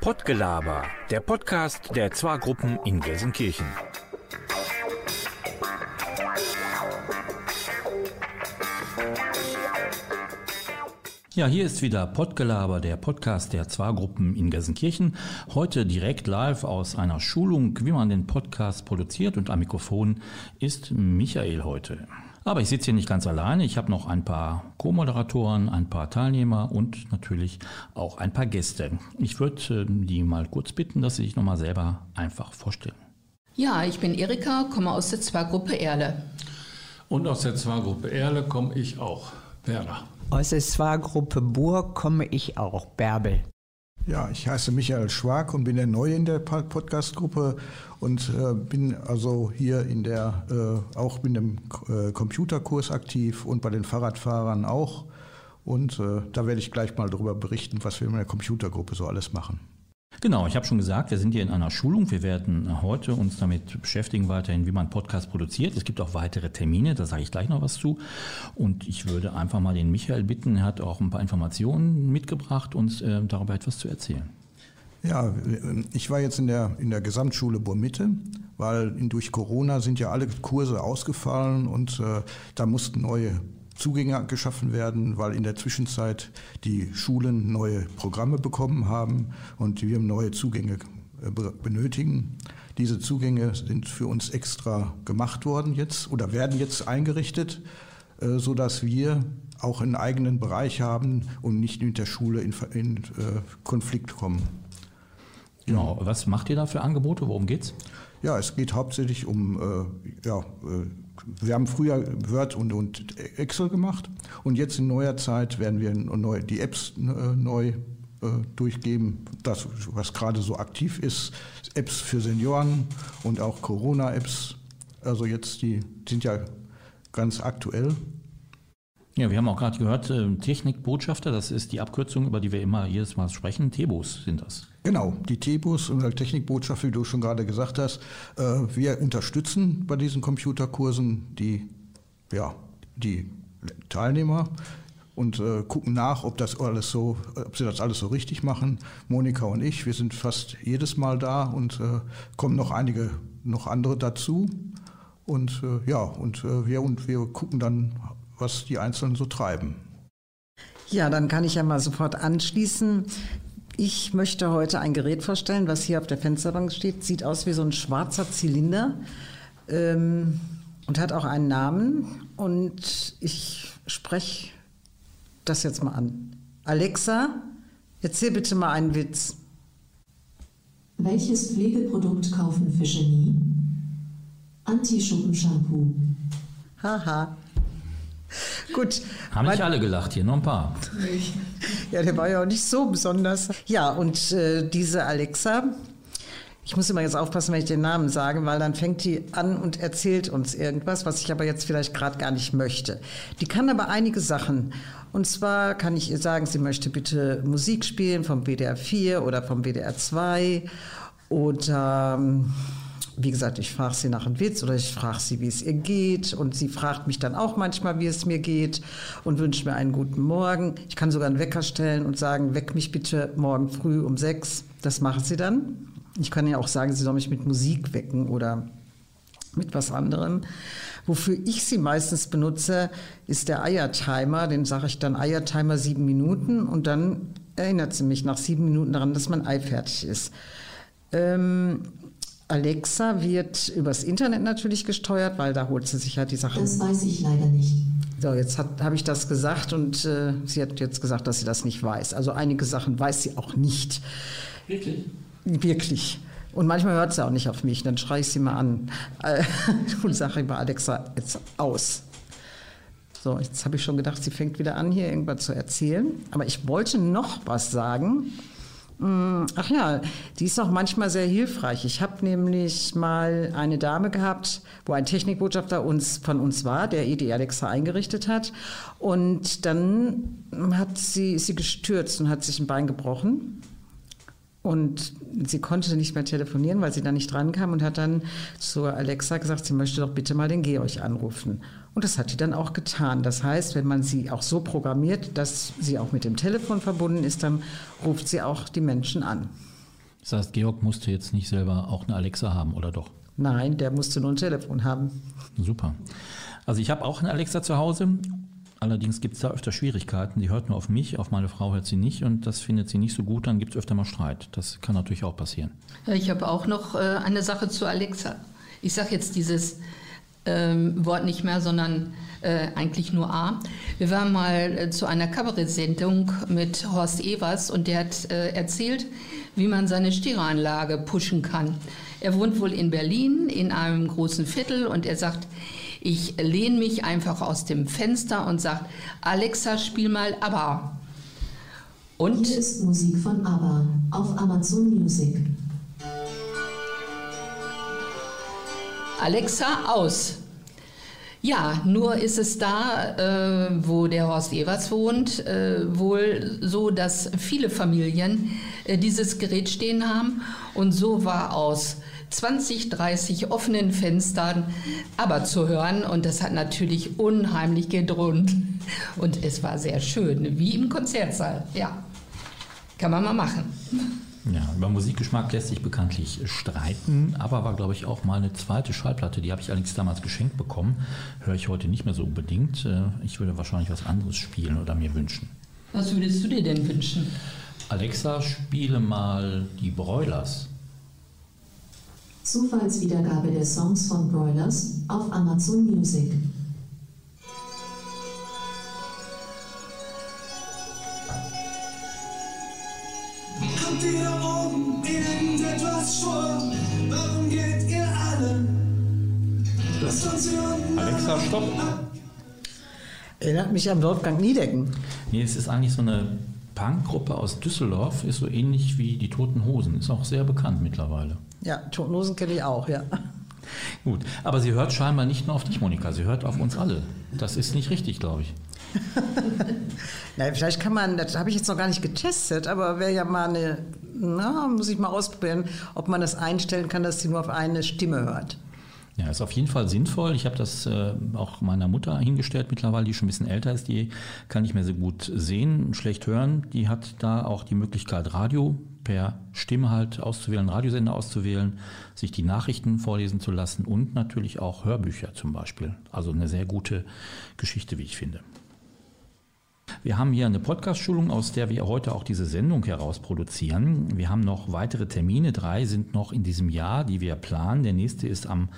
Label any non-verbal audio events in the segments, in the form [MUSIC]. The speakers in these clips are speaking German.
Pottgelaber, der Podcast der Zwar-Gruppen in Gelsenkirchen. Ja, hier ist wieder Pottgelaber, der Podcast der Zwar-Gruppen in Gelsenkirchen. Heute direkt live aus einer Schulung, wie man den Podcast produziert. Und am Mikrofon ist Michael heute. Aber ich sitze hier nicht ganz alleine. Ich habe noch ein paar Co-Moderatoren, ein paar Teilnehmer und natürlich auch ein paar Gäste. Ich würde äh, die mal kurz bitten, dass sie sich nochmal selber einfach vorstellen. Ja, ich bin Erika, komme aus der Zwar-Gruppe Erle. Und aus der Zwar-Gruppe Erle komme ich auch, Werner. Aus der Zwar-Gruppe Burg komme ich auch, Bärbel. Ja, ich heiße Michael Schwag und bin der Neue in der Podcast-Gruppe und äh, bin also hier in der, äh, auch in dem äh, Computerkurs aktiv und bei den Fahrradfahrern auch. Und äh, da werde ich gleich mal darüber berichten, was wir in der Computergruppe so alles machen. Genau, ich habe schon gesagt, wir sind hier in einer Schulung. Wir werden heute uns damit beschäftigen weiterhin, wie man Podcast produziert. Es gibt auch weitere Termine, da sage ich gleich noch was zu. Und ich würde einfach mal den Michael bitten, er hat auch ein paar Informationen mitgebracht, uns äh, darüber etwas zu erzählen. Ja, ich war jetzt in der, in der Gesamtschule Burmitte, weil durch Corona sind ja alle Kurse ausgefallen und äh, da mussten neue Zugänge geschaffen werden, weil in der Zwischenzeit die Schulen neue Programme bekommen haben und wir neue Zugänge äh, benötigen. Diese Zugänge sind für uns extra gemacht worden jetzt oder werden jetzt eingerichtet, äh, sodass wir auch einen eigenen Bereich haben und nicht mit der Schule in, in äh, Konflikt kommen. Genau. Was macht ihr da für Angebote? Worum geht's? Ja, es geht hauptsächlich um, äh, ja, wir haben früher Word und, und, Excel gemacht und jetzt in neuer Zeit werden wir neu, die Apps äh, neu äh, durchgeben, das, was gerade so aktiv ist, Apps für Senioren und auch Corona-Apps. Also jetzt, die sind ja ganz aktuell. Ja, wir haben auch gerade gehört, äh, Technikbotschafter, das ist die Abkürzung, über die wir immer jedes Mal sprechen. Tebus sind das. Genau, die Tebus und Technikbotschafter, wie du schon gerade gesagt hast. Äh, wir unterstützen bei diesen Computerkursen die, ja, die Teilnehmer und äh, gucken nach, ob das alles so, ob sie das alles so richtig machen. Monika und ich, wir sind fast jedes Mal da und kommen noch einige, noch andere dazu. Und ja, und wir und wir gucken dann was die Einzelnen so treiben. Ja, dann kann ich ja mal sofort anschließen. Ich möchte heute ein Gerät vorstellen, was hier auf der Fensterbank steht. Sieht aus wie so ein schwarzer Zylinder ähm, und hat auch einen Namen. Und ich spreche das jetzt mal an. Alexa, erzähl bitte mal einen Witz. Welches Pflegeprodukt kaufen Fische nie? Anti-Schuppen-Shampoo. Haha. Gut. Haben nicht alle gelacht hier, nur ein paar. Ja, der war ja auch nicht so besonders. Ja, und äh, diese Alexa, ich muss immer jetzt aufpassen, wenn ich den Namen sage, weil dann fängt die an und erzählt uns irgendwas, was ich aber jetzt vielleicht gerade gar nicht möchte. Die kann aber einige Sachen. Und zwar kann ich ihr sagen, sie möchte bitte Musik spielen vom WDR 4 oder vom WDR 2 oder ähm, wie gesagt, ich frage sie nach einem Witz oder ich frage sie, wie es ihr geht. Und sie fragt mich dann auch manchmal, wie es mir geht und wünscht mir einen guten Morgen. Ich kann sogar einen Wecker stellen und sagen, weck mich bitte morgen früh um sechs. Das macht sie dann. Ich kann ja auch sagen, sie soll mich mit Musik wecken oder mit was anderem. Wofür ich sie meistens benutze, ist der Eiertimer. Den sage ich dann Eiertimer sieben Minuten und dann erinnert sie mich nach sieben Minuten daran, dass mein Ei fertig ist. Ähm, Alexa wird übers Internet natürlich gesteuert, weil da holt sie sich halt die Sachen. Das weiß ich leider nicht. So, jetzt habe ich das gesagt und äh, sie hat jetzt gesagt, dass sie das nicht weiß. Also einige Sachen weiß sie auch nicht. Wirklich? Wirklich. Und manchmal hört sie auch nicht auf mich, dann schreie ich sie mal an äh, [LAUGHS] und sage immer, Alexa, jetzt aus. So, jetzt habe ich schon gedacht, sie fängt wieder an, hier irgendwas zu erzählen. Aber ich wollte noch was sagen. Ach ja, die ist auch manchmal sehr hilfreich. Ich habe nämlich mal eine Dame gehabt, wo ein Technikbotschafter uns, von uns war, der ED Alexa eingerichtet hat. Und dann hat sie, ist sie gestürzt und hat sich ein Bein gebrochen. Und sie konnte nicht mehr telefonieren, weil sie da nicht drankam und hat dann zur Alexa gesagt, sie möchte doch bitte mal den Georg anrufen. Und das hat sie dann auch getan. Das heißt, wenn man sie auch so programmiert, dass sie auch mit dem Telefon verbunden ist, dann ruft sie auch die Menschen an. Das heißt, Georg musste jetzt nicht selber auch eine Alexa haben, oder doch? Nein, der musste nur ein Telefon haben. Super. Also ich habe auch eine Alexa zu Hause Allerdings gibt es da öfter Schwierigkeiten. Sie hört nur auf mich, auf meine Frau hört sie nicht und das findet sie nicht so gut. Dann gibt es öfter mal Streit. Das kann natürlich auch passieren. Ich habe auch noch äh, eine Sache zu Alexa. Ich sage jetzt dieses ähm, Wort nicht mehr, sondern äh, eigentlich nur A. Wir waren mal äh, zu einer Kabarettsendung mit Horst Evers und der hat äh, erzählt, wie man seine Stereoanlage pushen kann. Er wohnt wohl in Berlin in einem großen Viertel und er sagt, ich lehne mich einfach aus dem Fenster und sage, Alexa, spiel mal ABBA. Und Hier ist Musik von ABBA auf Amazon Music. Alexa, aus. Ja, nur ist es da, äh, wo der Horst Evers wohnt, äh, wohl so, dass viele Familien äh, dieses Gerät stehen haben. Und so war aus 20, 30 offenen Fenstern, aber zu hören. Und das hat natürlich unheimlich gedröhnt. Und es war sehr schön, wie im Konzertsaal. Ja, kann man mal machen. Ja, über Musikgeschmack lässt sich bekanntlich streiten, aber war, glaube ich, auch mal eine zweite Schallplatte. Die habe ich allerdings damals geschenkt bekommen. Höre ich heute nicht mehr so unbedingt. Äh, ich würde wahrscheinlich was anderes spielen oder mir wünschen. Was würdest du dir denn wünschen? Alexa, spiele mal die Broilers. Zufallswiedergabe der Songs von Broilers auf Amazon Music. Habt ihr oben irgendetwas vor? Warum geht ihr alle? Lasst uns hier unten Alexa, stopp! Erinnert mich an Wolfgang Niedecken. Nee, es ist eigentlich so eine Punkgruppe aus Düsseldorf, ist so ähnlich wie die Toten Hosen, ist auch sehr bekannt mittlerweile. Ja, Totenhosen kenne ich auch, ja. Gut, aber sie hört scheinbar nicht nur auf dich, Monika, sie hört auf uns alle. Das ist nicht richtig, glaube ich. [LAUGHS] Nein, vielleicht kann man, das habe ich jetzt noch gar nicht getestet, aber wäre ja mal eine, na, muss ich mal ausprobieren, ob man das einstellen kann, dass sie nur auf eine Stimme hört. Ja, ist auf jeden Fall sinnvoll. Ich habe das äh, auch meiner Mutter hingestellt mittlerweile, die schon ein bisschen älter ist. Die kann nicht mehr so gut sehen, schlecht hören. Die hat da auch die Möglichkeit, Radio per Stimme halt auszuwählen, Radiosender auszuwählen, sich die Nachrichten vorlesen zu lassen und natürlich auch Hörbücher zum Beispiel. Also eine sehr gute Geschichte, wie ich finde. Wir haben hier eine Podcast-Schulung, aus der wir heute auch diese Sendung heraus produzieren. Wir haben noch weitere Termine. Drei sind noch in diesem Jahr, die wir planen. Der nächste ist am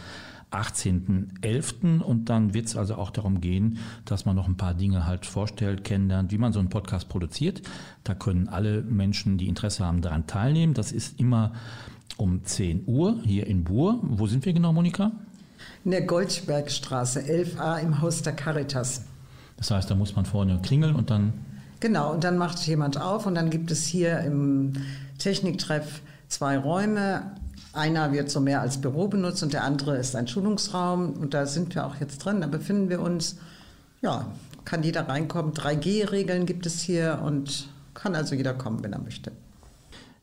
18.11. und dann wird es also auch darum gehen, dass man noch ein paar Dinge halt vorstellt, kennenlernt, wie man so einen Podcast produziert. Da können alle Menschen, die Interesse haben, daran teilnehmen. Das ist immer um 10 Uhr hier in Buhr. Wo sind wir genau, Monika? In der Goldbergstraße 11a im Haus der Caritas. Das heißt, da muss man vorne klingeln und dann. Genau, und dann macht jemand auf und dann gibt es hier im Techniktreff zwei Räume. Einer wird so mehr als Büro benutzt und der andere ist ein Schulungsraum. Und da sind wir auch jetzt drin. Da befinden wir uns. Ja, kann jeder reinkommen. 3G-Regeln gibt es hier und kann also jeder kommen, wenn er möchte.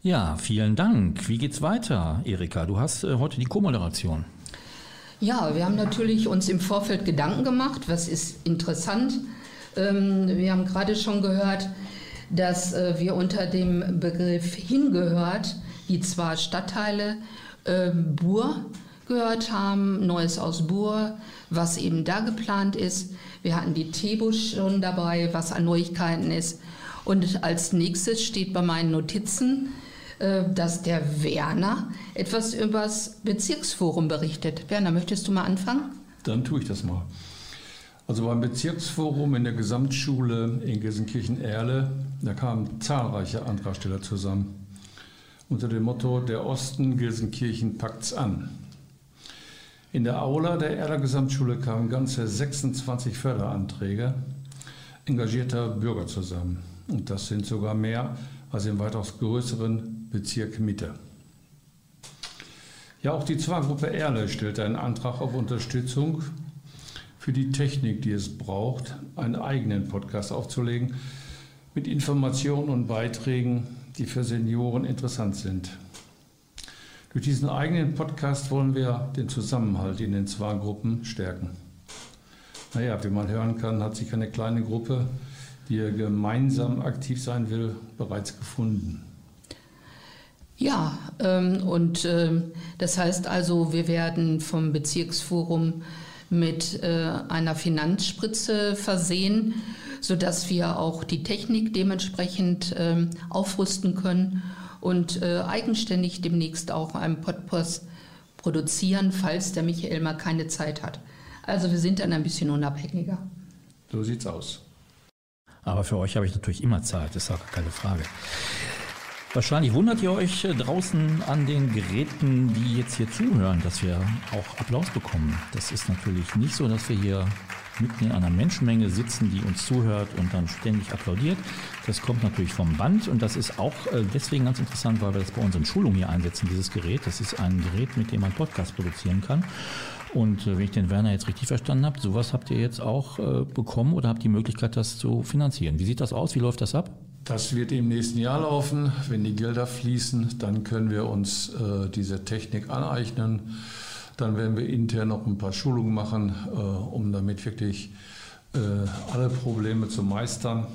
Ja, vielen Dank. Wie geht's weiter, Erika? Du hast äh, heute die Co-Moderation. Ja, wir haben natürlich uns im Vorfeld Gedanken gemacht, was ist interessant. Ähm, wir haben gerade schon gehört, dass äh, wir unter dem Begriff hingehört, die zwar Stadtteile äh, Bur gehört haben, Neues aus Bur, was eben da geplant ist. Wir hatten die Tebo schon dabei, was an Neuigkeiten ist. Und als nächstes steht bei meinen Notizen dass der Werner etwas über das Bezirksforum berichtet. Werner, möchtest du mal anfangen? Dann tue ich das mal. Also beim Bezirksforum in der Gesamtschule in Gelsenkirchen-Erle, da kamen zahlreiche Antragsteller zusammen. Unter dem Motto, der Osten Gelsenkirchen packt's an. In der Aula der Erler Gesamtschule kamen ganze 26 Förderanträge engagierter Bürger zusammen. Und das sind sogar mehr als im weitaus größeren Bezirk Mitte. Ja, auch die Zwargruppe Erle stellte einen Antrag auf Unterstützung für die Technik, die es braucht, einen eigenen Podcast aufzulegen. mit Informationen und Beiträgen, die für Senioren interessant sind. Durch diesen eigenen Podcast wollen wir den Zusammenhalt in den zwei Gruppen stärken. Naja, wie man hören kann, hat sich eine kleine Gruppe, die gemeinsam aktiv sein will, bereits gefunden. Ja, ähm, und äh, das heißt also, wir werden vom Bezirksforum mit äh, einer Finanzspritze versehen, sodass wir auch die Technik dementsprechend äh, aufrüsten können und äh, eigenständig demnächst auch einen Podcast produzieren, falls der Michael mal keine Zeit hat. Also wir sind dann ein bisschen unabhängiger. So sieht's aus. Aber für euch habe ich natürlich immer Zeit, ist auch keine Frage. Wahrscheinlich wundert ihr euch äh, draußen an den Geräten, die jetzt hier zuhören, dass wir auch Applaus bekommen. Das ist natürlich nicht so, dass wir hier mitten in einer Menschenmenge sitzen, die uns zuhört und dann ständig applaudiert. Das kommt natürlich vom Band und das ist auch äh, deswegen ganz interessant, weil wir das bei unseren Schulungen hier einsetzen, dieses Gerät. Das ist ein Gerät, mit dem man Podcast produzieren kann. Und äh, wenn ich den Werner jetzt richtig verstanden habe, sowas habt ihr jetzt auch bekommen oder habt die Möglichkeit, das zu finanzieren. Wie sieht das aus? Wie läuft das ab? Das wird im nächsten Jahr laufen. Wenn die Gelder fließen, dann können wir uns äh, diese Technik aneignen. Dann werden wir intern noch ein paar Schulungen machen, äh, um damit wirklich äh, alle Probleme zu meistern.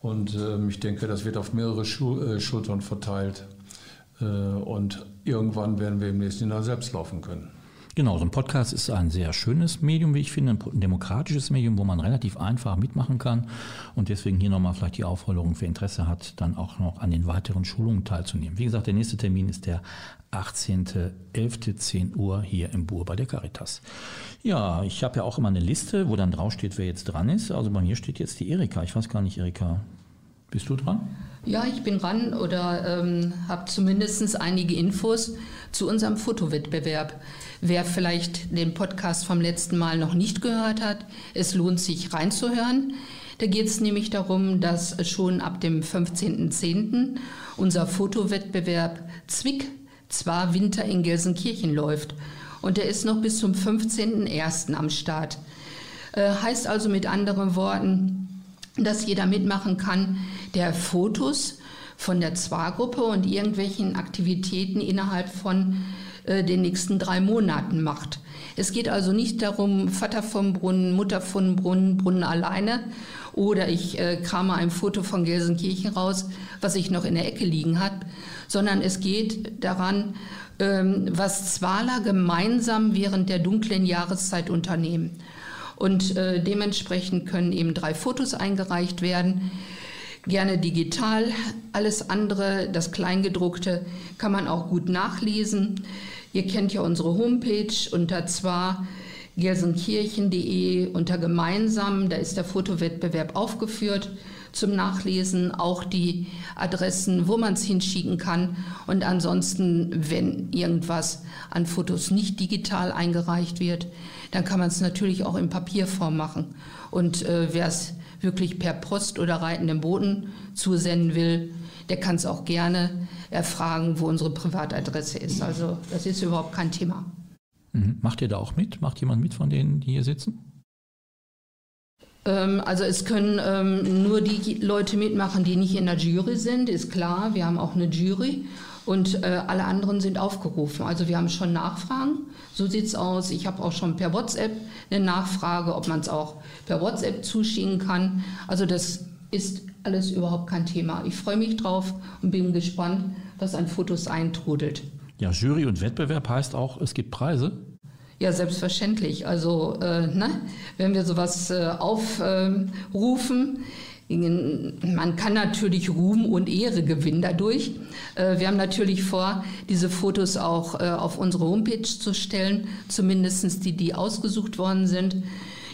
Und ähm, ich denke, das wird auf mehrere Schu äh, Schultern verteilt. Äh, und irgendwann werden wir im nächsten Jahr selbst laufen können. Genau, so ein Podcast ist ein sehr schönes Medium, wie ich finde, ein demokratisches Medium, wo man relativ einfach mitmachen kann. Und deswegen hier nochmal vielleicht die Aufforderung, wer Interesse hat, dann auch noch an den weiteren Schulungen teilzunehmen. Wie gesagt, der nächste Termin ist der 18.11.10 Uhr hier im Bur bei der Caritas. Ja, ich habe ja auch immer eine Liste, wo dann draufsteht, wer jetzt dran ist. Also bei mir steht jetzt die Erika. Ich weiß gar nicht, Erika, bist du dran? Ja, ich bin dran oder ähm, habe zumindest einige Infos zu unserem Fotowettbewerb. Wer vielleicht den Podcast vom letzten Mal noch nicht gehört hat, es lohnt sich reinzuhören. Da geht es nämlich darum, dass schon ab dem 15.10. unser Fotowettbewerb Zwick zwar Winter in Gelsenkirchen läuft. Und der ist noch bis zum 15.01. am Start. Äh, heißt also mit anderen Worten, dass jeder mitmachen kann, der Fotos von der Zwar-Gruppe und irgendwelchen Aktivitäten innerhalb von äh, den nächsten drei Monaten macht. Es geht also nicht darum, Vater vom Brunnen, Mutter vom Brunnen, Brunnen alleine oder ich äh, krame ein Foto von Gelsenkirchen raus, was ich noch in der Ecke liegen habe, sondern es geht daran, ähm, was Zwaler gemeinsam während der dunklen Jahreszeit unternehmen. Und äh, dementsprechend können eben drei Fotos eingereicht werden gerne digital. Alles andere, das Kleingedruckte, kann man auch gut nachlesen. Ihr kennt ja unsere Homepage unter zwar gelsenkirchen.de unter gemeinsam, da ist der Fotowettbewerb aufgeführt zum Nachlesen, auch die Adressen, wo man es hinschicken kann. Und ansonsten, wenn irgendwas an Fotos nicht digital eingereicht wird, dann kann man es natürlich auch in Papierform machen. Und äh, wer es wirklich per Post oder reitenden Boten zusenden will, der kann es auch gerne erfragen, wo unsere Privatadresse ist. Also das ist überhaupt kein Thema. Mhm. Macht ihr da auch mit? Macht jemand mit von denen, die hier sitzen? Ähm, also es können ähm, nur die Leute mitmachen, die nicht in der Jury sind, ist klar. Wir haben auch eine Jury und äh, alle anderen sind aufgerufen. Also wir haben schon Nachfragen. So sieht es aus. Ich habe auch schon per WhatsApp eine Nachfrage, ob man es auch per WhatsApp zuschicken kann. Also das ist alles überhaupt kein Thema. Ich freue mich drauf und bin gespannt, was an Fotos eintrudelt. Ja, Jury und Wettbewerb heißt auch, es gibt Preise. Ja, selbstverständlich. Also, äh, ne, wenn wir sowas äh, aufrufen, man kann natürlich Ruhm und Ehre gewinnen dadurch. Äh, wir haben natürlich vor, diese Fotos auch äh, auf unsere Homepage zu stellen, zumindest die, die ausgesucht worden sind.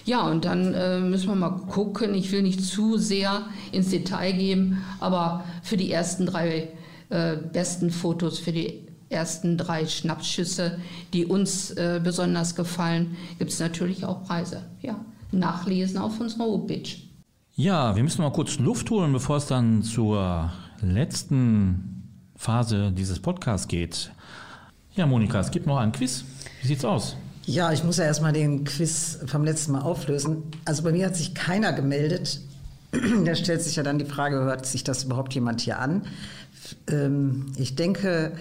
Ja, und dann äh, müssen wir mal gucken. Ich will nicht zu sehr ins Detail gehen, aber für die ersten drei besten Fotos, für die ersten drei Schnappschüsse, die uns besonders gefallen, gibt es natürlich auch Preise. Ja, nachlesen auf unserer Homepage. Ja, wir müssen mal kurz Luft holen, bevor es dann zur letzten Phase dieses Podcasts geht. Ja, Monika, es gibt noch ein Quiz. Wie sieht's aus? Ja, ich muss ja erstmal den Quiz vom letzten Mal auflösen. Also bei mir hat sich keiner gemeldet. [CLEARS THROAT] da stellt sich ja dann die Frage, hört sich das überhaupt jemand hier an? Ähm, ich denke,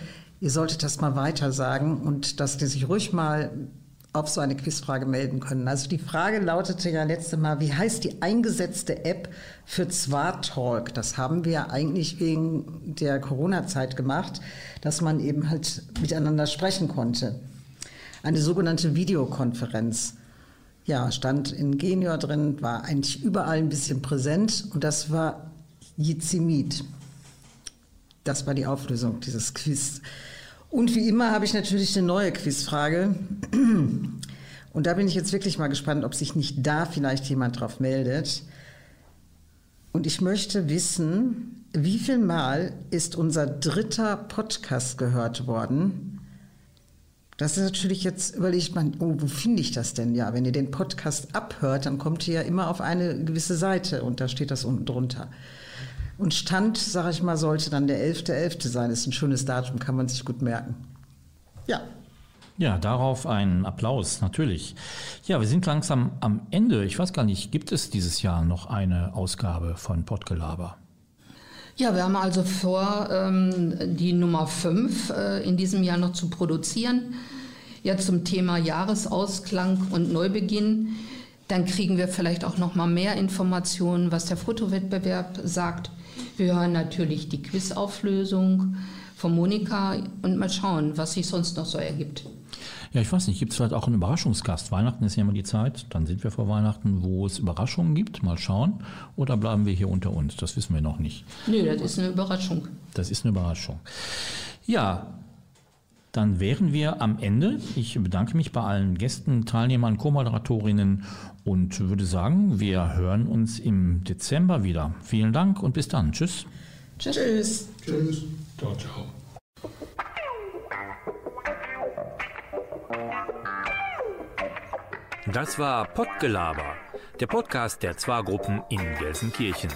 ihr solltet das mal weiter sagen und dass die sich ruhig mal auf so eine Quizfrage melden können. Also die Frage lautete ja letzte Mal, wie heißt die eingesetzte App für Zwartalk? Das haben wir eigentlich wegen der Corona-Zeit gemacht, dass man eben halt miteinander sprechen konnte. Eine sogenannte Videokonferenz. Ja, stand in Genior drin, war eigentlich überall ein bisschen präsent und das war Jizimit. Das war die Auflösung dieses Quiz. Und wie immer habe ich natürlich eine neue Quizfrage. Und da bin ich jetzt wirklich mal gespannt, ob sich nicht da vielleicht jemand drauf meldet. Und ich möchte wissen, wie viel Mal ist unser dritter Podcast gehört worden? Das ist natürlich jetzt, überlegt man, oh, wo finde ich das denn? Ja, wenn ihr den Podcast abhört, dann kommt ihr ja immer auf eine gewisse Seite und da steht das unten drunter. Und Stand, sage ich mal, sollte dann der 11.11. .11. sein. Ist ein schönes Datum, kann man sich gut merken. Ja. Ja, darauf ein Applaus, natürlich. Ja, wir sind langsam am Ende. Ich weiß gar nicht, gibt es dieses Jahr noch eine Ausgabe von Pottgelaber? Ja, wir haben also vor, ähm, die Nummer 5 äh, in diesem Jahr noch zu produzieren. Ja, zum Thema Jahresausklang und Neubeginn. Dann kriegen wir vielleicht auch noch mal mehr Informationen, was der Fotowettbewerb sagt. Wir hören natürlich die Quizauflösung von Monika und mal schauen, was sich sonst noch so ergibt. Ja, ich weiß nicht, gibt es vielleicht auch einen Überraschungsgast? Weihnachten ist ja immer die Zeit, dann sind wir vor Weihnachten, wo es Überraschungen gibt. Mal schauen. Oder bleiben wir hier unter uns? Das wissen wir noch nicht. Nö, das ist eine Überraschung. Das ist eine Überraschung. Ja, dann wären wir am Ende. Ich bedanke mich bei allen Gästen, Teilnehmern, Co-Moderatorinnen und würde sagen, wir hören uns im Dezember wieder. Vielen Dank und bis dann. Tschüss. Tschüss. Tschüss. Tschüss. Ciao, ciao. Das war Pottgelaber, der Podcast der Zwar-Gruppen in Gelsenkirchen.